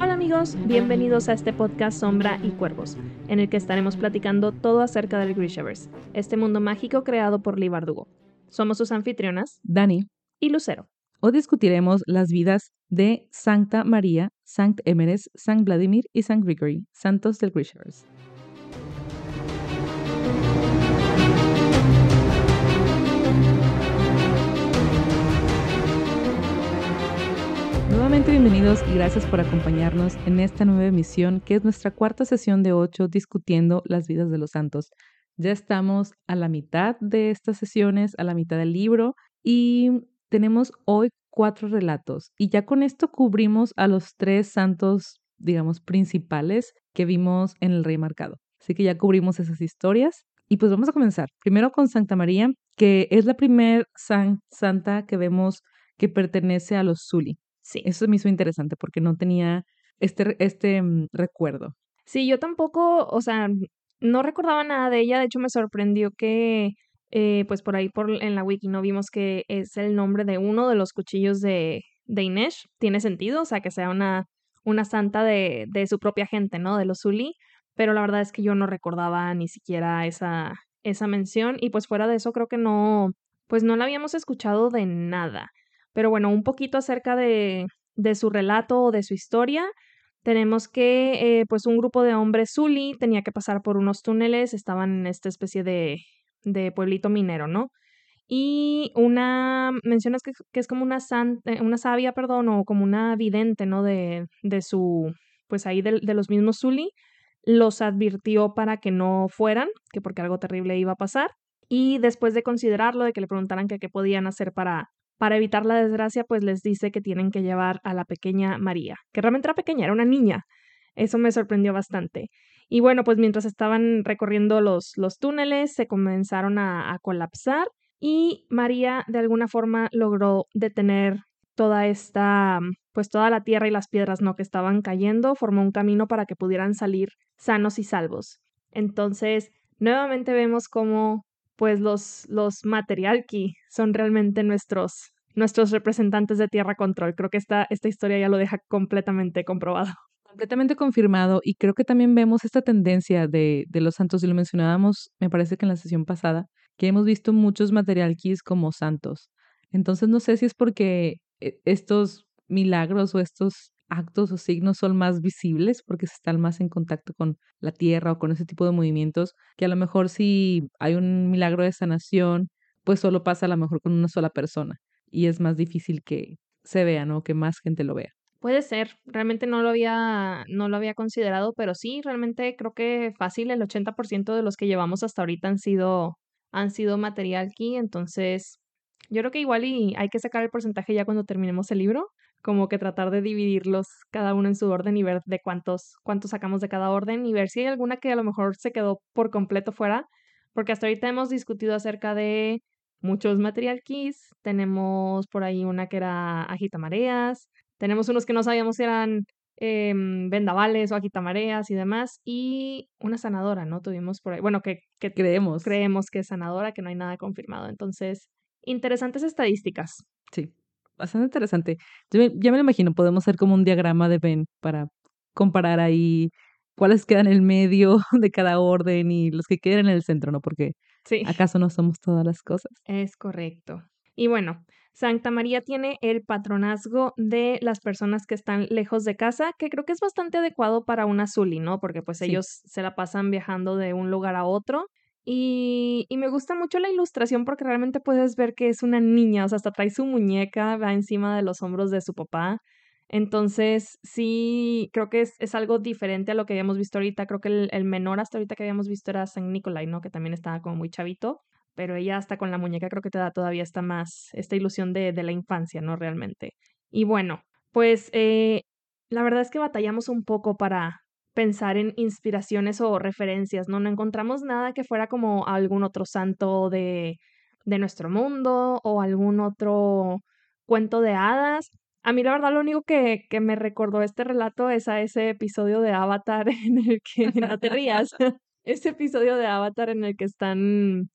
Hola amigos, bienvenidos a este podcast Sombra y Cuervos, en el que estaremos platicando todo acerca del Grishaverse, este mundo mágico creado por Lee Bardugo. Somos sus anfitrionas, Dani, y Lucero. hoy discutiremos las vidas de Santa María, Sankt Emeres, San Vladimir y San Gregory, santos del Grishaverse. Nuevamente bienvenidos y gracias por acompañarnos en esta nueva emisión que es nuestra cuarta sesión de ocho discutiendo las vidas de los santos. Ya estamos a la mitad de estas sesiones, a la mitad del libro y tenemos hoy cuatro relatos y ya con esto cubrimos a los tres santos, digamos, principales que vimos en el Rey Marcado. Así que ya cubrimos esas historias y pues vamos a comenzar. Primero con Santa María, que es la primer san- santa que vemos que pertenece a los Zuli. Sí. Eso me hizo interesante porque no tenía este, este mm, recuerdo. Sí, yo tampoco, o sea, no recordaba nada de ella, de hecho me sorprendió que, eh, pues por ahí por, en la wiki no vimos que es el nombre de uno de los cuchillos de, de Inesh, tiene sentido, o sea, que sea una, una santa de, de su propia gente, ¿no? De los Zuli, pero la verdad es que yo no recordaba ni siquiera esa, esa mención y pues fuera de eso creo que no, pues no la habíamos escuchado de nada. Pero bueno, un poquito acerca de, de su relato o de su historia. Tenemos que, eh, pues, un grupo de hombres Zuli tenía que pasar por unos túneles, estaban en esta especie de, de pueblito minero, ¿no? Y una, mencionas que, que es como una, san, eh, una sabia, perdón, o como una vidente, ¿no? De, de su, pues ahí de, de los mismos Zuli, los advirtió para que no fueran, que porque algo terrible iba a pasar. Y después de considerarlo, de que le preguntaran que qué podían hacer para, para evitar la desgracia, pues les dice que tienen que llevar a la pequeña María, que realmente era pequeña, era una niña. Eso me sorprendió bastante. Y bueno, pues mientras estaban recorriendo los, los túneles, se comenzaron a, a colapsar y María de alguna forma logró detener toda esta, pues toda la tierra y las piedras, ¿no? Que estaban cayendo, formó un camino para que pudieran salir sanos y salvos. Entonces, nuevamente vemos cómo pues los, los materialki son realmente nuestros, nuestros representantes de Tierra Control. Creo que esta, esta historia ya lo deja completamente comprobado. Completamente confirmado y creo que también vemos esta tendencia de, de los santos y lo mencionábamos, me parece que en la sesión pasada, que hemos visto muchos material keys como santos. Entonces no sé si es porque eh, estos milagros o estos actos o signos son más visibles porque se están más en contacto con la tierra o con ese tipo de movimientos, que a lo mejor si hay un milagro de sanación, pues solo pasa a lo mejor con una sola persona y es más difícil que se vea, ¿no? Que más gente lo vea. Puede ser, realmente no lo había, no lo había considerado, pero sí, realmente creo que fácil, el 80% de los que llevamos hasta ahorita han sido, han sido material key, entonces yo creo que igual y hay que sacar el porcentaje ya cuando terminemos el libro, como que tratar de dividirlos cada uno en su orden y ver de cuántos, cuántos sacamos de cada orden y ver si hay alguna que a lo mejor se quedó por completo fuera, porque hasta ahorita hemos discutido acerca de muchos material keys, tenemos por ahí una que era agitamareas, tenemos unos que no sabíamos si eran eh, vendavales o agitamareas y demás, y una sanadora, ¿no? Tuvimos por ahí, bueno, que, que Creemos. creemos que es sanadora, que no hay nada confirmado. Entonces, interesantes estadísticas. Sí, bastante interesante. Yo me- ya me lo imagino, podemos hacer como un diagrama de Venn para comparar ahí cuáles quedan en el medio de cada orden y los que quedan en el centro, ¿no? Porque Sí, acaso no somos todas las cosas. es correcto. Y bueno, Santa María tiene el patronazgo de las personas que están lejos de casa, que creo que es bastante adecuado para una Zuli, ¿no? Porque pues Sí. ellos se la pasan viajando de un lugar a otro. Y, y me gusta mucho la ilustración porque realmente puedes ver que es una niña, o sea, hasta trae su muñeca, va encima de los hombros de su papá. Entonces, sí, creo que es, es algo diferente a lo que habíamos visto ahorita. Creo que el, menor hasta ahorita que habíamos visto era San Nicolai, ¿no? Que también estaba como muy chavito pero ella hasta con la muñeca creo que te da todavía esta más, esta ilusión de, de la infancia, ¿no? Realmente. Y bueno, pues eh, la verdad es que batallamos un poco para pensar en inspiraciones o referencias, ¿no? No encontramos nada que fuera como algún otro santo de, de nuestro mundo o algún otro cuento de hadas. A mí la verdad lo único que, que me recordó este relato es a ese episodio de Avatar en el que, no te rías, ese episodio de Avatar en el que están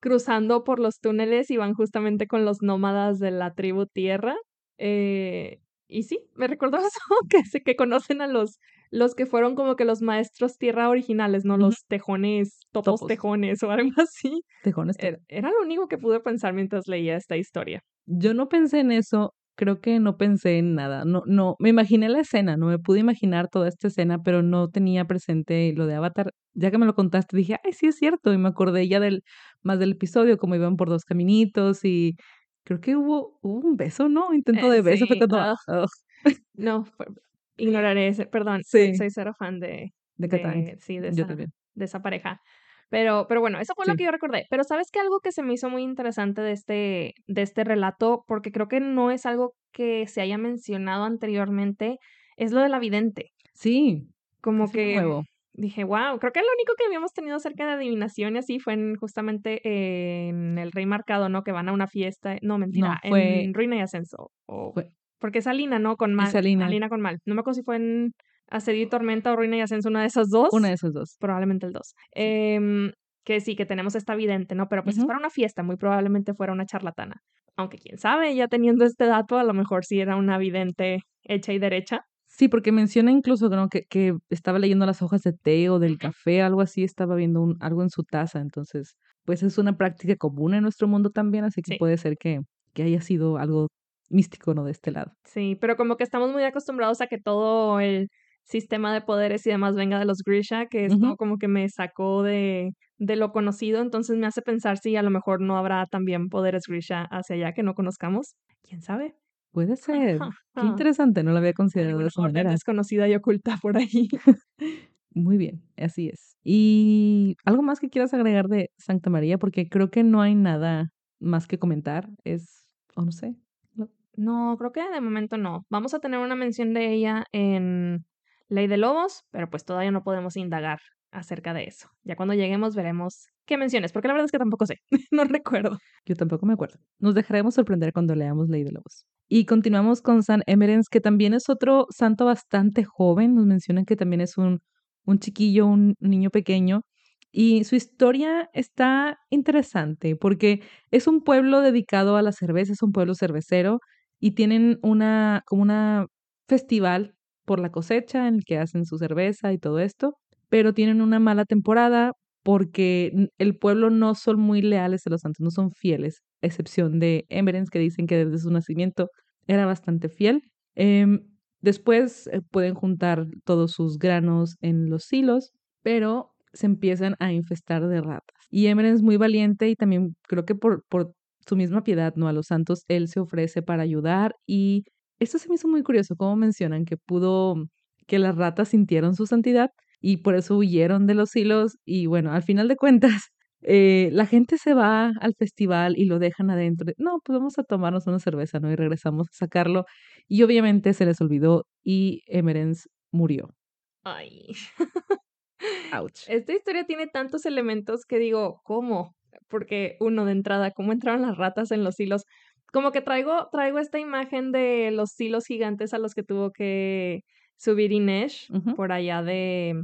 cruzando por los túneles y van justamente con los nómadas de la tribu Tierra. Eh, y sí, me recordó eso, que, que conocen a los, los que fueron como que los maestros tierra originales, ¿no? Los tejones, topos, tejones o algo así. Tejones. Era, era, lo único que pude pensar mientras leía esta historia. Yo no pensé en eso, creo que no pensé en nada. No, no, me imaginé la escena, no me pude imaginar toda esta escena, pero no tenía presente lo de Avatar. Ya que me lo contaste, dije, ay, sí es cierto, y me acordé ya del, más del episodio, como iban por dos caminitos y creo que hubo, un beso, ¿no? Intento de beso, fue todo. No, ignoraré ese, perdón, soy cero fan de... De, sí, de esa, de esa pareja. Pero, pero bueno, eso fue lo que yo recordé. Pero sabes que algo que se me hizo muy interesante de este, de este relato, porque creo que no es algo que se haya mencionado anteriormente, es lo de la vidente. Sí. Como que nuevo. dije, wow, creo que lo único que habíamos tenido cerca de adivinación y así fue en, justamente en El Rey Marcado, ¿no? Que van a una fiesta. No, mentira, fue... en Ruina y Ascenso. O... Porque es Alina, ¿no? Con mal. Alina. Alina con mal. No me acuerdo si fue en Asedio y Tormenta o Ruina y Ascenso, una de esas dos. Una de esas dos. Probablemente el dos. Em, que sí, que tenemos esta vidente, ¿no? Pero pues si fuera una fiesta, muy probablemente fuera una charlatana. Aunque quién sabe, ya teniendo este dato, a lo mejor sí era una vidente hecha y derecha. Sí, porque menciona incluso ¿no? que, que estaba leyendo las hojas de té o del café, algo así, estaba viendo un, algo en su taza. Entonces, pues es una práctica común en nuestro mundo también, así que puede ser que, que haya sido algo místico, ¿no? De este lado. Sí, pero como que estamos muy acostumbrados a que todo el sistema de poderes y demás venga de los Grisha, que es como que me sacó de, de lo conocido, entonces me hace pensar si a lo mejor no habrá también poderes Grisha hacia allá que no conozcamos. ¿Quién sabe? Puede ser. Qué interesante, no lo había considerado de esa manera. Desconocida y oculta por ahí. Muy bien, así es. ¿Y algo más que quieras agregar de Santa María? Porque creo que no hay nada más que comentar. Es, o no sé. No, creo que de momento no. Vamos a tener una mención de ella en Ley de Lobos, pero pues todavía no podemos indagar acerca de eso. Ya cuando lleguemos veremos qué menciones, porque la verdad es que tampoco sé, no recuerdo. Yo tampoco me acuerdo. Nos dejaremos sorprender cuando leamos Ley de Lobos. Y continuamos con San Emerens, que también es otro santo bastante joven. Nos mencionan que también es un, un chiquillo, un niño pequeño. Y su historia está interesante porque es un pueblo dedicado a la cerveza, es un pueblo cervecero y tienen una como una festival por la cosecha en el que hacen su cerveza y todo esto, pero tienen una mala temporada porque el pueblo no son muy leales a los santos, no son fieles, a excepción de Emerens, que dicen que desde su nacimiento era bastante fiel. Em, después eh, pueden juntar todos sus granos en los silos, pero se empiezan a infestar de ratas. Y Emerens, muy valiente y también creo que por, por su misma piedad, ¿no? A los santos, él se ofrece para ayudar y esto se me hizo muy curioso, como mencionan que pudo, que las ratas sintieron su santidad y por eso huyeron de los hilos y bueno, al final de cuentas, eh, la gente se va al festival y lo dejan adentro. No, pues vamos a tomarnos una cerveza, ¿no? Y regresamos a sacarlo. Y obviamente se les olvidó y Emerens murió. Ay. Ouch. Esta historia tiene tantos elementos que digo, ¿cómo? Porque uno de entrada, ¿cómo entraron las ratas en los hilos? Como que traigo, traigo esta imagen de los silos gigantes a los que tuvo que subir Inesh por allá de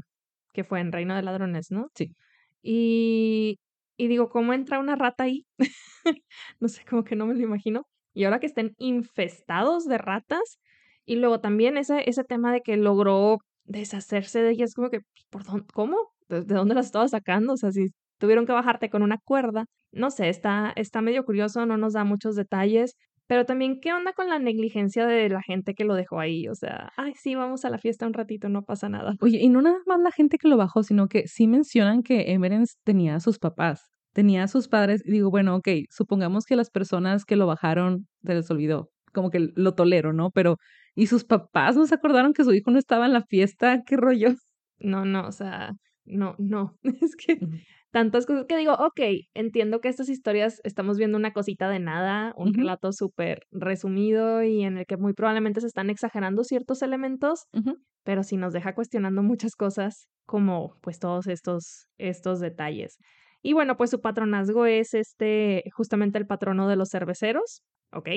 que fue en Reino de Ladrones, ¿no? Sí. Y, y digo, ¿cómo entra una rata ahí? no sé, como que no me lo imagino. Y ahora que estén infestados de ratas, y luego también ese, ese tema de que logró deshacerse de ellas, como que, ¿por dónde, ¿cómo? ¿De, ¿De dónde las estaba sacando? O sea, si tuvieron que bajarte con una cuerda. No sé, está, está medio curioso, no nos da muchos detalles. Pero también, ¿qué onda con la negligencia de la gente que lo dejó ahí? O sea, ay, sí, vamos a la fiesta un ratito, no pasa nada. Oye, y no nada más la gente que lo bajó, sino que sí mencionan que Emerens tenía a sus papás, tenía a sus padres. Y digo, bueno, ok, supongamos que las personas que lo bajaron se les olvidó, como que lo tolero, ¿no? Pero, ¿y sus papás no se acordaron que su hijo no estaba en la fiesta? ¿Qué rollo? No, no, o sea, no, no. Es que tantas cosas que digo, ok, entiendo que estas historias estamos viendo una cosita de nada, un relato súper resumido y en el que muy probablemente se están exagerando ciertos elementos, pero sí nos deja cuestionando muchas cosas como pues todos estos, estos detalles. Y bueno, pues su patronazgo es este, justamente el patrono de los cerveceros, ¿ok?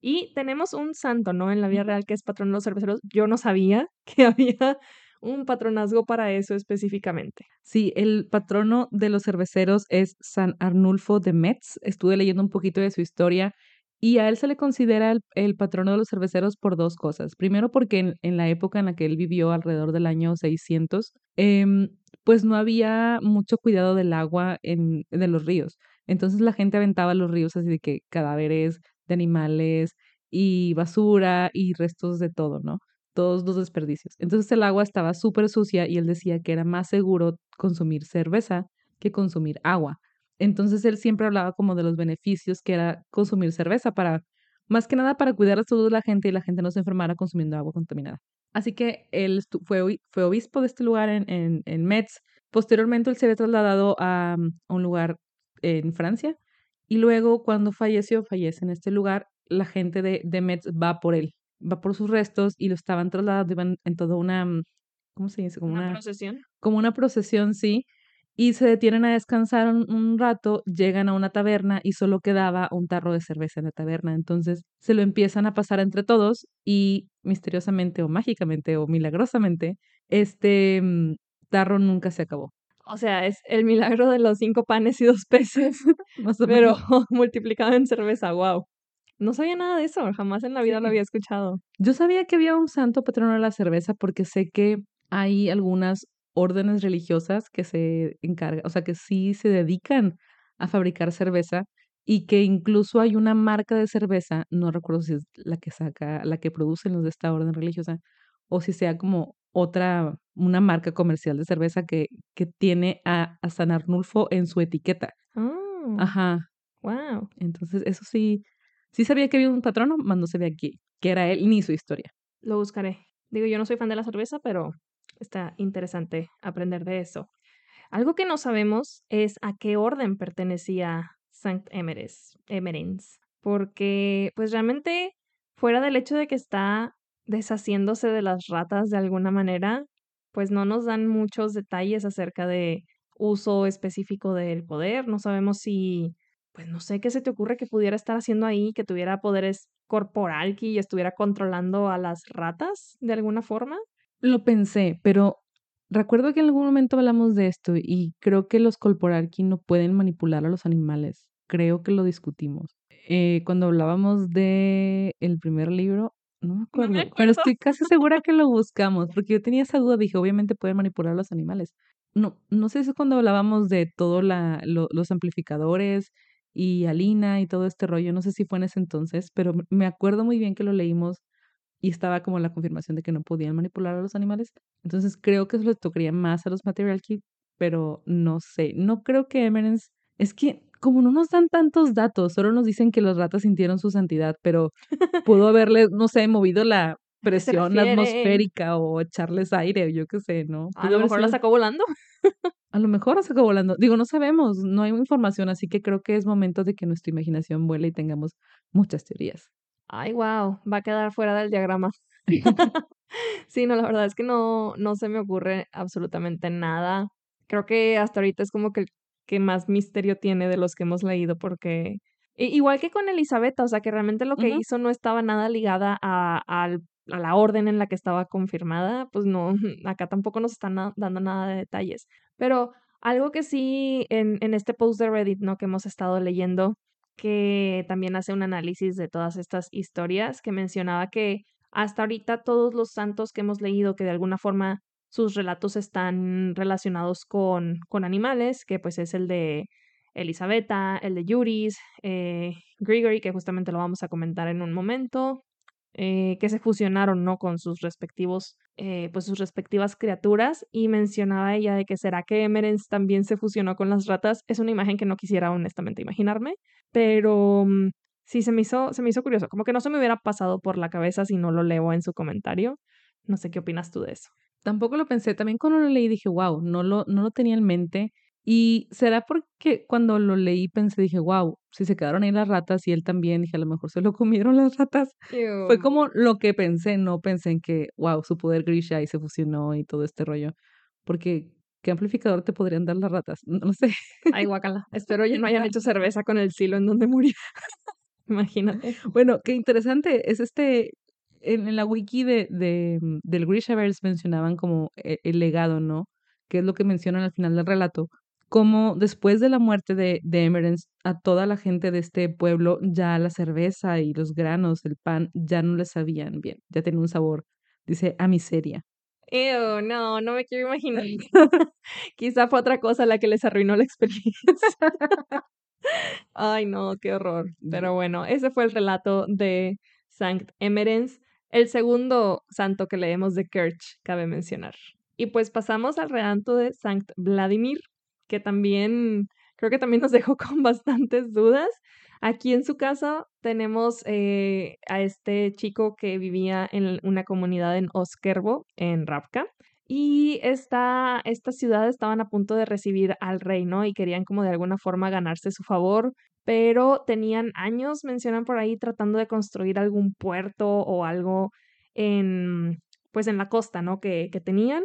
Y tenemos un santo, ¿no? En la vida real que es patrono de los cerveceros. Yo no sabía que había un patronazgo para eso específicamente. Sí, el patrono de los cerveceros es San Arnulfo de Metz. Estuve leyendo un poquito de su historia y a él se le considera el, patrono de los cerveceros por dos cosas. Primero porque en, la época en la que él vivió, alrededor del año 600, em, pues no había mucho cuidado del agua en, de los ríos. Entonces la gente aventaba los ríos así de que cadáveres de animales y basura y restos de todo, ¿no? Todos los desperdicios. Entonces el agua estaba súper sucia y él decía que era más seguro consumir cerveza que consumir agua. Entonces él siempre hablaba como de los beneficios que era consumir cerveza para, más que nada para cuidar la salud de la gente y la gente no se enfermara consumiendo agua contaminada. Así que él fue, obispo de este lugar en, Metz. Posteriormente él se había trasladado a, un lugar en Francia y luego cuando falleció, fallece en este lugar, la gente de, de Metz va por él, va por sus restos y lo estaban trasladando, iban en toda una, ¿cómo se dice? Como una procesión. Como una procesión, sí y se detienen a descansar un, rato, llegan a una taberna y solo quedaba un tarro de cerveza en la taberna. Entonces se lo empiezan a pasar entre todos y misteriosamente o mágicamente o milagrosamente, este mm, tarro nunca se acabó. O sea, es el milagro de los cinco panes y dos peces, pero multiplicado en cerveza, wow. No sabía nada de eso, jamás en la vida lo había escuchado. Yo sabía que había un santo patrono de la cerveza porque sé que hay algunas órdenes religiosas que se encargan, o sea, que sí se dedican a fabricar cerveza y que incluso hay una marca de cerveza, no recuerdo si es la que saca, la que producen los de esta orden religiosa, o si sea como otra, una marca comercial de cerveza que, que tiene a, San Arnulfo en su etiqueta. Oh, Ajá. Wow. Entonces, eso sí, sí sabía que había un patrono, más no sabía que, que era él ni su historia. Lo buscaré. Digo, yo no soy fan de la cerveza, pero Está interesante aprender de eso. Algo que no sabemos es a qué orden pertenecía Sankt Emeres, Emerens, porque pues realmente fuera del hecho de que está deshaciéndose de las ratas de alguna manera, pues no nos dan muchos detalles acerca de uso específico del poder, no sabemos si, pues no sé qué se te ocurre que pudiera estar haciendo ahí, que tuviera poderes corporal y estuviera controlando a las ratas de alguna forma. Lo pensé, pero recuerdo que en algún momento hablamos de esto y creo que los Colporarchy no pueden manipular a los animales. Creo que lo discutimos. Eh, cuando hablábamos de el primer libro, no me, acuerdo, pero estoy casi segura que lo buscamos, porque yo tenía esa duda, dije, obviamente pueden manipular a los animales. No, no sé si es cuando hablábamos de todos los amplificadores y Alina y todo este rollo, no sé si fue en ese entonces, pero me acuerdo muy bien que lo leímos y estaba como la confirmación de que no podían manipular a los animales. Entonces creo que eso les tocaría más a los Material Key, pero no sé, no creo que Emerence, es que como no nos dan tantos datos, solo nos dicen que los ratas sintieron su santidad, pero pudo haberle, no sé, movido la presión atmosférica o echarles aire, o yo qué sé, ¿no? A lo mejor la sacó volando. A lo mejor la sacó volando. Digo, no sabemos, no hay información, así que creo que es momento de que nuestra imaginación vuele y tengamos muchas teorías. Ay, wow, va a quedar fuera del diagrama. sí, no, la verdad es que no, no se me ocurre absolutamente nada. Creo que hasta ahorita es como que el que más misterio tiene de los que hemos leído, porque igual que con Elizabeth, o sea, que realmente lo que hizo no estaba nada ligada a, a, la orden en la que estaba confirmada, pues no, acá tampoco nos están dando nada de detalles. Pero algo que sí en, en este post de Reddit, ¿no? Que hemos estado leyendo, que también hace un análisis de todas estas historias, que mencionaba que hasta ahorita todos los santos que hemos leído, que de alguna forma sus relatos están relacionados con, con animales, que pues es el de Elisabetta, el de Yuris, eh, Gregory, que justamente lo vamos a comentar en un momento, eh, que se fusionaron, ¿no? Con sus respectivos, eh, pues sus respectivas criaturas. Y mencionaba ella de que será que Emerence también se fusionó con las ratas. Es una imagen que no quisiera honestamente imaginarme, pero mm, sí se me hizo, se me hizo curioso. Como que no se me hubiera pasado por la cabeza si no lo leo en su comentario. No sé qué opinas tú de eso. Tampoco lo pensé. También cuando lo leí dije, wow, no lo, no lo tenía en mente. Y será porque cuando lo leí pensé, dije, wow, si se quedaron ahí las ratas y él también, dije, a lo mejor se lo comieron las ratas. Fue como lo que pensé, no pensé en que, wow, su poder Grisha y se fusionó y todo este rollo. Porque, ¿qué amplificador te podrían dar las ratas? No, lo sé. Ay, guacala. Espero ya no hayan hecho cerveza con el silo en donde murió. Imagínate. Bueno, qué interesante es este en, la wiki de, de, mm, del Grishaverse mencionaban como e, el, legado, ¿no? Que es lo que mencionan al final del relato. Como después de la muerte de, de Emerence, a toda la gente de este pueblo ya la cerveza y los granos, el pan, ya no le sabían bien, ya tenía un sabor, dice, a miseria. Ew, no, no me quiero imaginar. Quizá fue otra cosa la que les arruinó la experiencia. Ay, no, qué horror. Pero bueno, ese fue el relato de Sankt Emerens, el segundo santo que leemos de Kerch, cabe mencionar. Y pues pasamos al relato de Sankt Vladimir, que también creo que también nos dejó con bastantes dudas. Aquí en su casa tenemos eh, a este chico que vivía en una comunidad en Oskerbo, en Rapka. Y esta, esta ciudad estaban a punto de recibir al rey, ¿no? Y querían como de alguna forma ganarse su favor, pero tenían años, mencionan por ahí, tratando de construir algún puerto o algo en, pues en la costa, ¿no? Que, que tenían,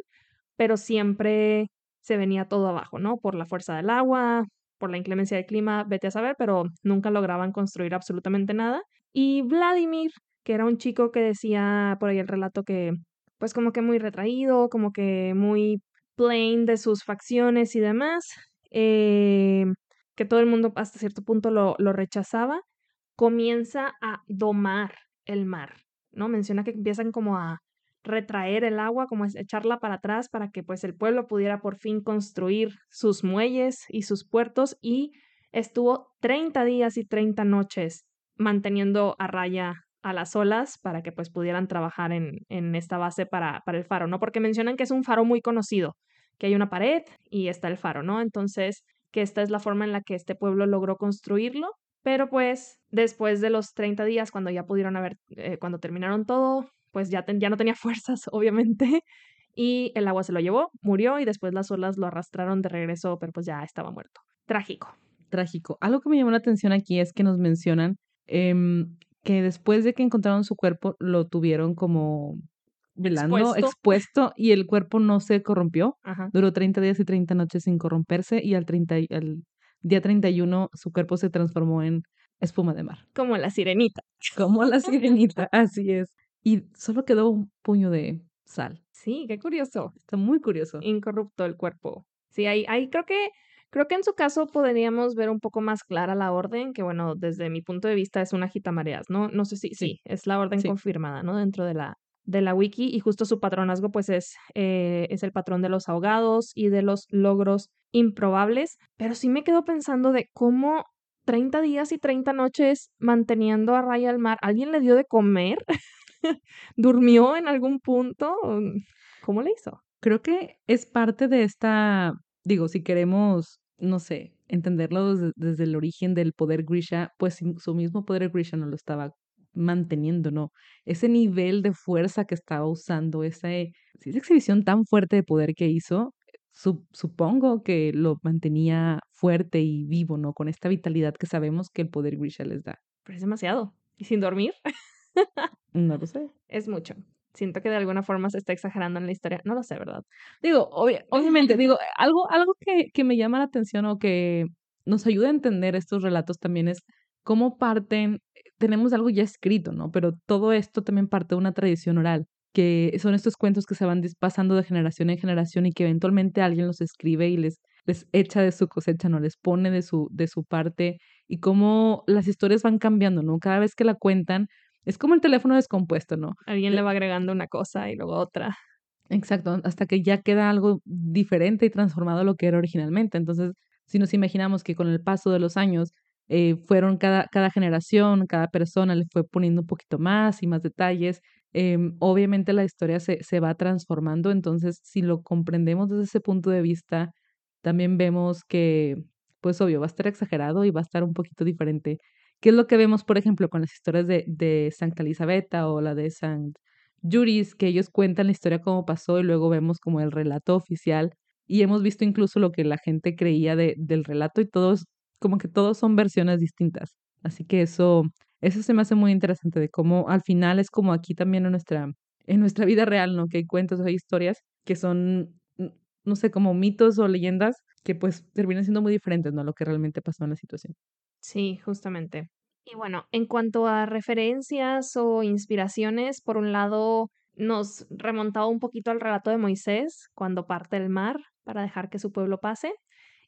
pero siempre se venía todo abajo, ¿no? Por la fuerza del agua, por la inclemencia del clima, vete a saber, pero nunca lograban construir absolutamente nada. Y Vladimir, que era un chico que decía por ahí el relato que, pues como que muy retraído, como que muy plain de sus facciones y demás, eh, que todo el mundo hasta cierto punto lo, lo rechazaba, comienza a domar el mar, ¿no? Menciona que empiezan como a retraer el agua, como echarla para atrás para que pues el pueblo pudiera por fin construir sus muelles y sus puertos y estuvo 30 días y 30 noches manteniendo a raya a las olas para que pues pudieran trabajar en, en esta base para, para el faro, ¿no? Porque mencionan que es un faro muy conocido, que hay una pared y está el faro, ¿no? Entonces, que esta es la forma en la que este pueblo logró construirlo, pero pues después de los 30 días, cuando ya pudieron haber, eh, cuando terminaron todo, pues ya, ya no tenía fuerzas, obviamente, y el agua se lo llevó, murió y después las olas lo arrastraron de regreso, pero pues ya estaba muerto. Trágico. Trágico. Algo que me llamó la atención aquí es que nos mencionan em, que después de que encontraron su cuerpo, lo tuvieron como velando, expuesto, y el cuerpo no se corrompió. Duró 30 días y 30 noches sin corromperse y al, 30, al día 31 su cuerpo se transformó en espuma de mar. Como la sirenita. Como la sirenita, así es y solo quedó un puño de sal. Sí, qué curioso. Está muy curioso. Incorrupto el cuerpo. Sí, ahí, ahí creo que creo que en su caso podríamos ver un poco más clara la orden, que bueno, desde mi punto de vista es una mareas, ¿no? No sé si sí, es la orden confirmada, ¿no? Dentro de la de la wiki y justo su patronazgo pues es, eh, es el patrón de los ahogados y de los logros improbables, pero sí me quedo pensando de cómo 30 días y 30 noches manteniendo a raya el mar, ¿alguien le dio de comer? ¿Durmió en algún punto? ¿Cómo le hizo? Creo que es parte de esta, digo, si queremos, no sé, entenderlo desde, el origen del poder Grisha, pues su mismo poder Grisha no lo estaba manteniendo, ¿no? Ese nivel de fuerza que estaba usando, esa, esa exhibición tan fuerte de poder que hizo, supongo que lo mantenía fuerte y vivo, ¿no? Con esta vitalidad que sabemos que el poder Grisha les da. Pero es demasiado. ¿Y sin dormir? No lo sé. Es mucho. Siento que de alguna forma se está exagerando en la historia. No lo sé, ¿verdad? Digo, obviamente, digo, algo, algo que, que me llama la atención o que nos ayuda a entender estos relatos también es cómo parten, tenemos algo ya escrito, ¿no? Pero todo esto también parte de una tradición oral, que son estos cuentos que se van pasando de generación en generación y que eventualmente alguien los escribe y les, les echa de su cosecha, ¿no? Les pone de su, de su parte y cómo las historias van cambiando, ¿no? Cada vez que la cuentan, es como el teléfono descompuesto, ¿no? Alguien le va agregando una cosa y luego otra. Exacto, hasta que ya queda algo diferente y transformado a lo que era originalmente. Entonces, si nos imaginamos que con el paso de los años eh, fueron cada, cada generación, cada persona le fue poniendo un poquito más y más detalles, em, obviamente la historia se, se va transformando. Entonces, si lo comprendemos desde ese punto de vista, también vemos que, pues obvio, va a estar exagerado y va a estar un poquito diferente ¿Qué es lo que vemos, por ejemplo, con las historias de, de Santa Elisabetta o la de San Juris, que ellos cuentan la historia como pasó y luego vemos como el relato oficial y hemos visto incluso lo que la gente creía de, del relato y todos, como que todos son versiones distintas. Así que eso, eso se me hace muy interesante de cómo al final es como aquí también en nuestra, en nuestra vida real, ¿no? Que hay cuentos, hay historias que son, no sé, como mitos o leyendas que pues terminan siendo muy diferentes, ¿no? Lo que realmente pasó en la situación. Sí, justamente. Y bueno, en cuanto a referencias o inspiraciones, por un lado nos remontaba un poquito al relato de Moisés cuando parte el mar para dejar que su pueblo pase.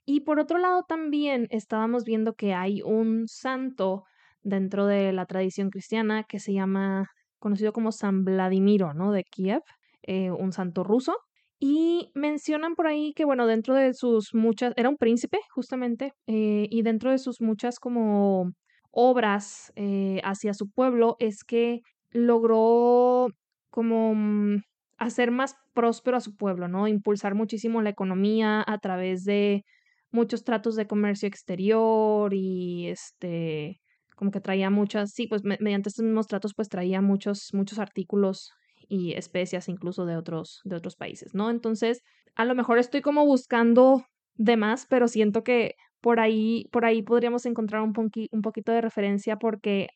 Y por otro lado también estábamos viendo que hay un santo dentro de la tradición cristiana que se llama, conocido como San Vladimiro, ¿no? De Kiev, eh, un santo ruso. Y mencionan por ahí que, bueno, dentro de sus muchas, era un príncipe justamente, eh, y dentro de sus muchas como obras eh, hacia su pueblo es que logró como mm, hacer más próspero a su pueblo, ¿no? Impulsar muchísimo la economía a través de muchos tratos de comercio exterior y este como que traía muchas, sí, pues mediante estos mismos tratos pues traía muchos muchos artículos y especias incluso de otros de otros países, ¿no? Entonces, a lo mejor estoy como buscando de más, pero siento que por ahí por ahí podríamos encontrar un, un poquito de referencia porque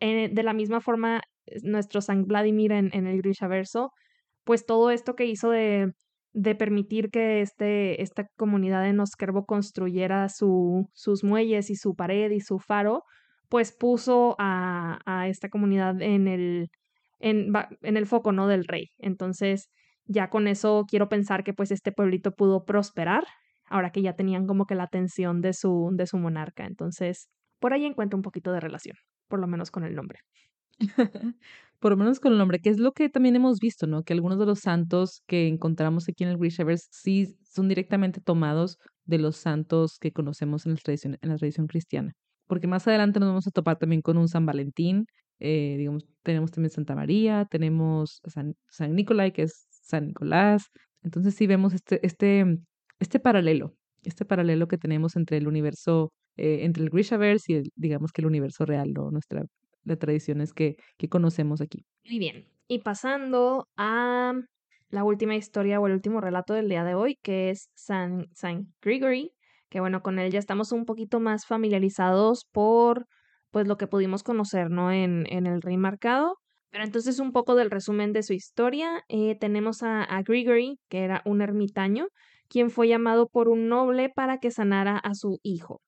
eh, de la misma forma nuestro San Vladimir en, en el Grishaverso, pues todo esto que hizo de de permitir que este, esta comunidad de Noskerbo construyera su, sus muelles y su pared y su faro, pues puso a, a esta comunidad en el, en, el foco ¿no? del rey. Entonces, ya con eso quiero pensar que pues este pueblito pudo prosperar, ahora que ya tenían como que la atención de su, de su monarca. Entonces, por ahí encuentro un poquito de relación, por lo menos con el nombre. por lo menos con el nombre, que es lo que también hemos visto, ¿no? Que algunos de los santos que encontramos aquí en el Grishaverse sí son directamente tomados de los santos que conocemos en la tradición, en la tradición cristiana. Porque más adelante nos vamos a topar también con un San Valentín, eh, digamos, tenemos también Santa María, tenemos San, San Nicolai, que es San Nicolás. Entonces sí vemos este, este, este paralelo, este paralelo que tenemos entre el universo, eh, entre el Grishaverse y digamos que el universo real, ¿no? Nuestra de tradiciones que, que conocemos aquí. Muy bien. Y pasando a la última historia o el último relato del día de hoy, que es San, San Gregory, que bueno, con él ya estamos un poquito más familiarizados por pues lo que pudimos conocer, ¿no? En, en el Rey Marcado. Pero entonces un poco del resumen de su historia. Eh, tenemos a, Gregory, que era un ermitaño, quien fue llamado por un noble para que sanara a su hijo.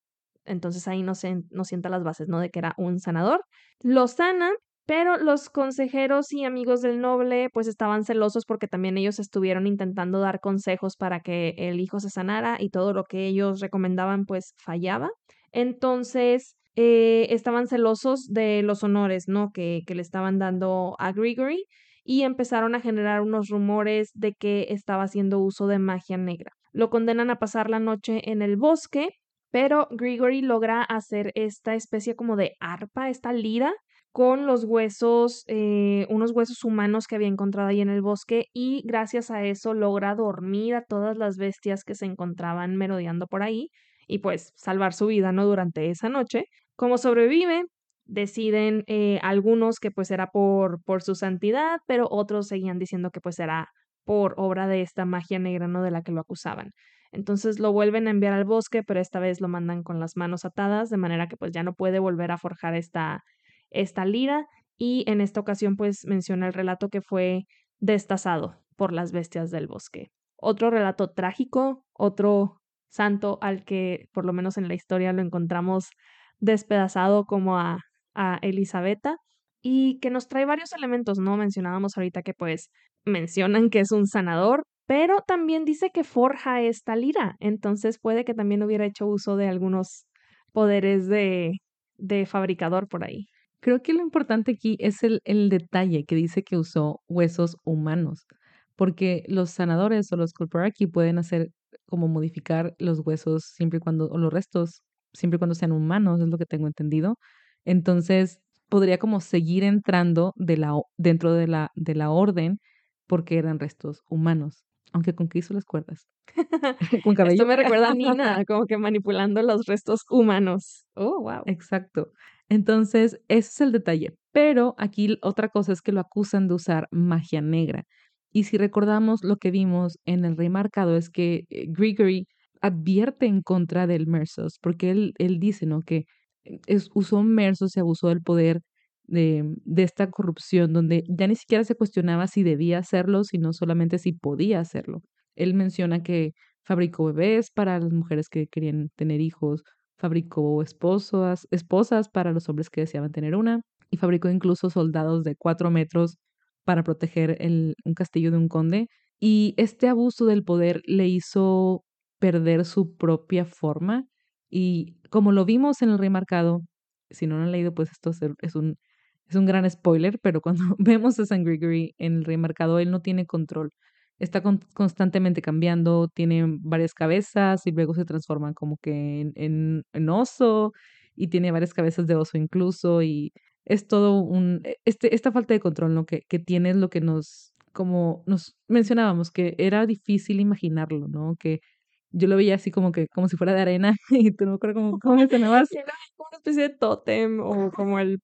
Entonces ahí no sienta las bases, ¿no? De que era un sanador. Lo sana, pero los consejeros y amigos del noble pues estaban celosos porque también ellos estuvieron intentando dar consejos para que el hijo se sanara y todo lo que ellos recomendaban pues fallaba. Entonces eh, estaban celosos de los honores, ¿no? Que, le estaban dando a Gregory y empezaron a generar unos rumores de que estaba haciendo uso de magia negra. Lo condenan a pasar la noche en el bosque pero Gregory logra hacer esta especie como de arpa, esta lira, con los huesos, eh, unos huesos humanos que había encontrado ahí en el bosque y gracias a eso logra dormir a todas las bestias que se encontraban merodeando por ahí y pues salvar su vida, ¿no? Durante esa noche. Como sobrevive, deciden eh, algunos que pues era por, por su santidad, pero otros seguían diciendo que pues era por obra de esta magia negra, ¿no? De la que lo acusaban. Entonces lo vuelven a enviar al bosque, pero esta vez lo mandan con las manos atadas, de manera que pues ya no puede volver a forjar esta, esta lira. Y en esta ocasión pues menciona el relato que fue destazado por las bestias del bosque. Otro relato trágico, otro santo al que por lo menos en la historia lo encontramos despedazado como a, a Elisabetta y que nos trae varios elementos, ¿no? Mencionábamos ahorita que pues mencionan que es un sanador, pero también dice que forja esta lira, entonces puede que también hubiera hecho uso de algunos poderes de, de fabricador por ahí. Creo que lo importante aquí es el, el detalle que dice que usó huesos humanos, porque los sanadores o los aquí pueden hacer como modificar los huesos siempre y cuando, o los restos, siempre y cuando sean humanos, es lo que tengo entendido. Entonces, podría como seguir entrando de la, dentro de la, de la orden porque eran restos humanos. Aunque con qué hizo las cuerdas. con cabello. Esto me recuerda a Nina, como que manipulando los restos humanos. Oh, wow. Exacto. Entonces, ese es el detalle. Pero aquí otra cosa es que lo acusan de usar magia negra. Y si recordamos lo que vimos en el rey marcado es que eh, Gregory advierte en contra del Mersos, porque él, él dice, ¿no? Que usó Mersos y abusó del poder de, de, esta corrupción, donde ya ni siquiera se cuestionaba si debía hacerlo, sino solamente si podía hacerlo. Él menciona que fabricó bebés para las mujeres que querían tener hijos, fabricó esposas, esposas para los hombres que deseaban tener una, y fabricó incluso soldados de cuatro metros para proteger el, un castillo de un conde. Y este abuso del poder le hizo perder su propia forma. Y como lo vimos en el Rey Marcado, si no lo han leído, pues esto es un, es un gran spoiler, pero cuando vemos a San Gregory en el Rey Marcado, él no tiene control. Está constantemente cambiando, tiene varias cabezas y luego se transforma como que en, en oso y tiene varias cabezas de oso incluso y es todo un, e, este, esta falta de control ¿no? que, que tiene es lo que nos, como nos mencionábamos, que era difícil imaginarlo, ¿no? Que yo lo veía así como que, como si fuera de arena, y tú no me acuerdo cómo, cómo mencionabas. como una especie de tótem, o como el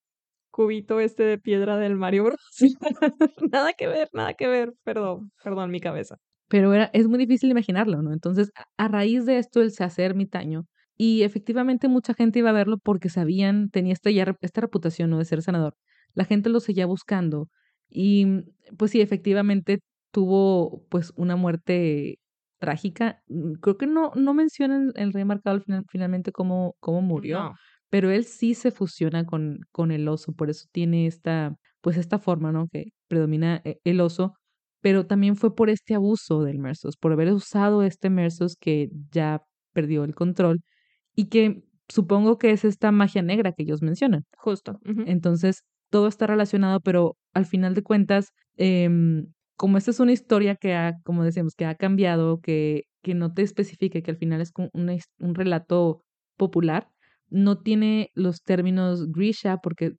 cubito este de piedra del Mario Bros. nada que ver, nada que ver, perdón, perdón, mi cabeza. Pero era, es muy difícil imaginarlo, ¿no? Entonces, a raíz de esto, él se hace ermitaño y efectivamente mucha gente iba a verlo porque sabían, tenía esta, ya, esta reputación ¿no? de ser senador. La gente lo seguía buscando y pues sí, efectivamente tuvo pues una muerte trágica. Mm, creo que no, no mencionan el rey marcado final, finalmente cómo, cómo murió, pero él sí se fusiona con, con el oso, por eso tiene esta, pues esta forma, ¿no? Que predomina eh, el oso, pero también fue por este abuso del Mersos, por haber usado este Mersos que ya perdió el control y que supongo que es esta magia negra que ellos mencionan. Justo. Entonces, todo está relacionado, pero al final de cuentas, eh, como esta es una historia que ha, como decíamos, que ha cambiado, que, que no te especifique, que al final es un, un relato popular, no tiene los términos Grisha, porque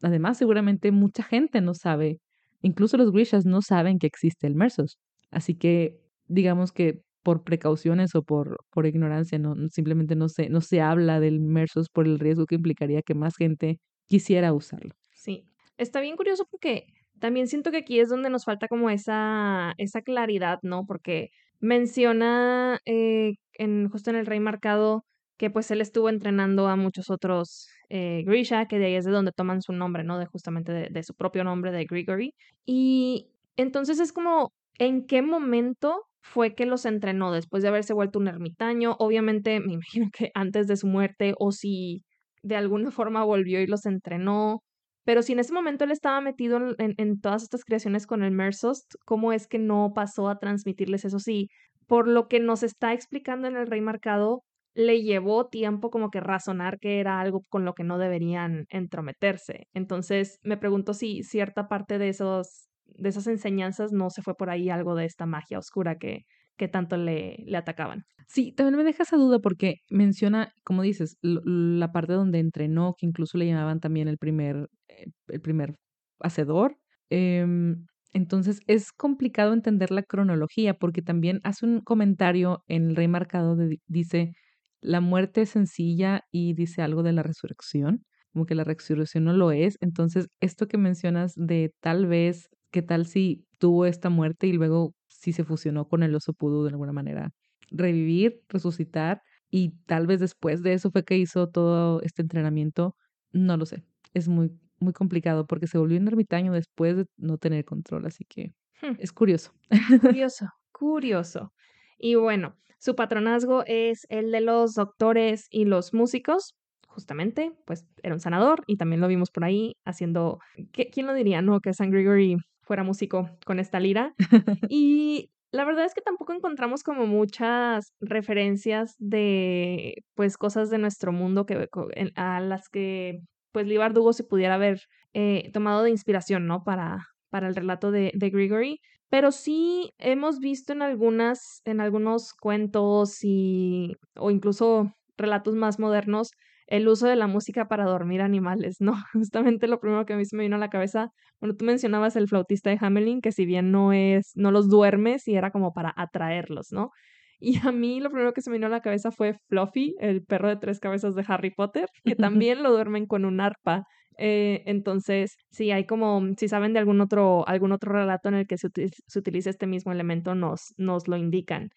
además seguramente mucha gente no sabe, incluso los Grishas no saben que existe el Mersos. Así que digamos que por precauciones o por, por ignorancia, no, simplemente no se, no se habla del Mersos por el riesgo que implicaría que más gente quisiera usarlo. Sí, está bien curioso porque también siento que aquí es donde nos falta como esa, esa claridad, ¿no? Porque menciona eh, en, justo en el Rey Marcado que pues él estuvo entrenando a muchos otros eh, Grisha, que de ahí es de donde toman su nombre, ¿no? De justamente de, de su propio nombre, de Grigory. Y entonces es como, ¿en qué momento fue que los entrenó después de haberse vuelto un ermitaño. Obviamente, me imagino que antes de su muerte o si de alguna forma volvió y los entrenó. Pero si en ese momento él estaba metido en, todas estas creaciones con el Mersost, ¿cómo es que no pasó a transmitirles eso? Sí, por lo que nos está explicando en el Rey Marcado, le llevó tiempo como que razonar que era algo con lo que no deberían entrometerse. Entonces me pregunto si cierta parte de esos de esas enseñanzas no se fue por ahí algo de esta magia oscura que, que tanto le, le atacaban. Sí, también me deja esa duda porque menciona, como dices, la parte donde entrenó, que incluso le llamaban también el primer, eh, el primer hacedor. Em, entonces es complicado entender la cronología porque también hace un comentario en el Rey Marcado, dice, la muerte es sencilla y dice algo de la resurrección, como que la resurrección no lo es. Entonces, esto que mencionas de tal vez ¿Qué tal si tuvo esta muerte y luego si se fusionó con el oso pudo de alguna manera revivir, resucitar y tal vez después de eso fue que hizo todo este entrenamiento? No lo sé. Es muy muy complicado porque se volvió un ermitaño después de no tener control, así que hmm. es curioso. Curioso, curioso. Y bueno, su patronazgo es el de los doctores y los músicos, justamente, pues era un sanador y también lo vimos por ahí haciendo, ¿quién lo diría? No, que San Gregory fuera músico con esta lira. y la verdad es que tampoco encontramos como muchas referencias de pues cosas de nuestro mundo que a las que pues Lee Bardugo se pudiera haber eh, tomado de inspiración, ¿no? Para, para el relato de, de Gregory. Pero sí hemos visto en algunas, en algunos cuentos y, o incluso relatos más modernos, el uso de la música para dormir animales, ¿no? Justamente lo primero que a mí se me vino a la cabeza, bueno, tú mencionabas el flautista de Hamelin, que si bien no es, no los duermes y era como para atraerlos, ¿no? Y a mí lo primero que se me vino a la cabeza fue Fluffy, el perro de tres cabezas de Harry Potter, que también lo duermen con un arpa. Eh, entonces, si hay como, si saben de algún otro, algún otro relato en el que se, se utiliza este mismo elemento, nos, nos lo indican.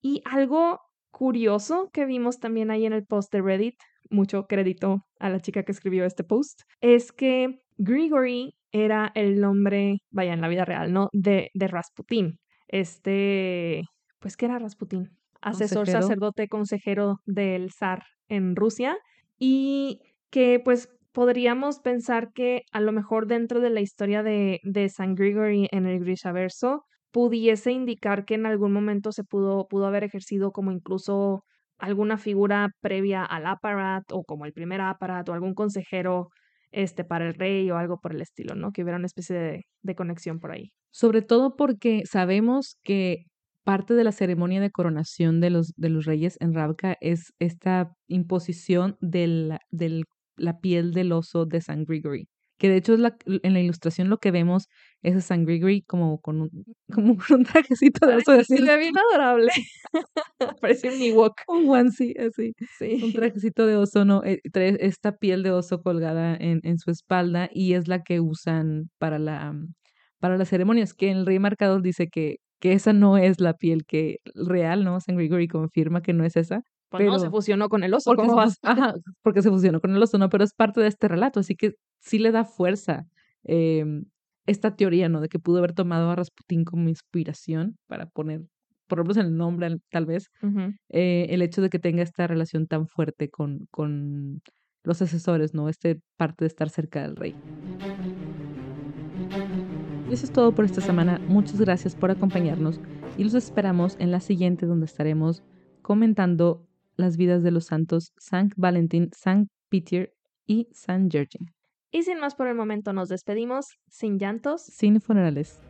Y algo curioso que vimos también ahí en el post de Reddit mucho crédito a la chica que escribió este post, es que Grigory era el nombre, vaya, en la vida real, ¿no? De, de Rasputín. Este, pues, ¿qué era Rasputín? Asesor, sacerdote, consejero del zar en Rusia y que pues podríamos pensar que a lo mejor dentro de la historia de, de San Gregory en el Grishaverso pudiese indicar que en algún momento se pudo, pudo haber ejercido como incluso alguna figura previa al aparat o como el primer aparat o algún consejero este, para el rey o algo por el estilo, ¿no? Que hubiera una especie de, de conexión por ahí. Sobre todo porque sabemos que parte de la ceremonia de coronación de los, de los reyes en Rabka es esta imposición de la, la piel del oso de San Gregory. Que de hecho es la, en la ilustración lo que vemos es a San Gregory como con un, como un trajecito de oso. Se ve bien adorable. Parece un Ewok. Un onesie, así. Sí. Un trajecito de oso, ¿no? Eh, trae esta piel de oso colgada en, en su espalda y es la que usan para la para las ceremonias, que el rey marcador dice que que esa no es la piel que real, ¿no? San Gregory confirma que no es esa. Pues pero no, se fusionó con el oso. porque, ¿Cómo se, vas? ajá, porque se fusionó con el oso, ¿no? Pero es parte de este relato, así que sí le da fuerza eh, esta teoría, ¿no? De que pudo haber tomado a Rasputín como inspiración para poner, por ejemplo, en el nombre, tal vez, Uh -huh. eh, el hecho de que tenga esta relación tan fuerte con, con los asesores, ¿no? Este parte de estar cerca del rey. Y eso es todo por esta semana. Muchas gracias por acompañarnos y los esperamos en la siguiente donde estaremos comentando las vidas de los santos San Valentín, San Peter y San George. Y sin más por el momento nos despedimos, sin llantos. Sin funerales.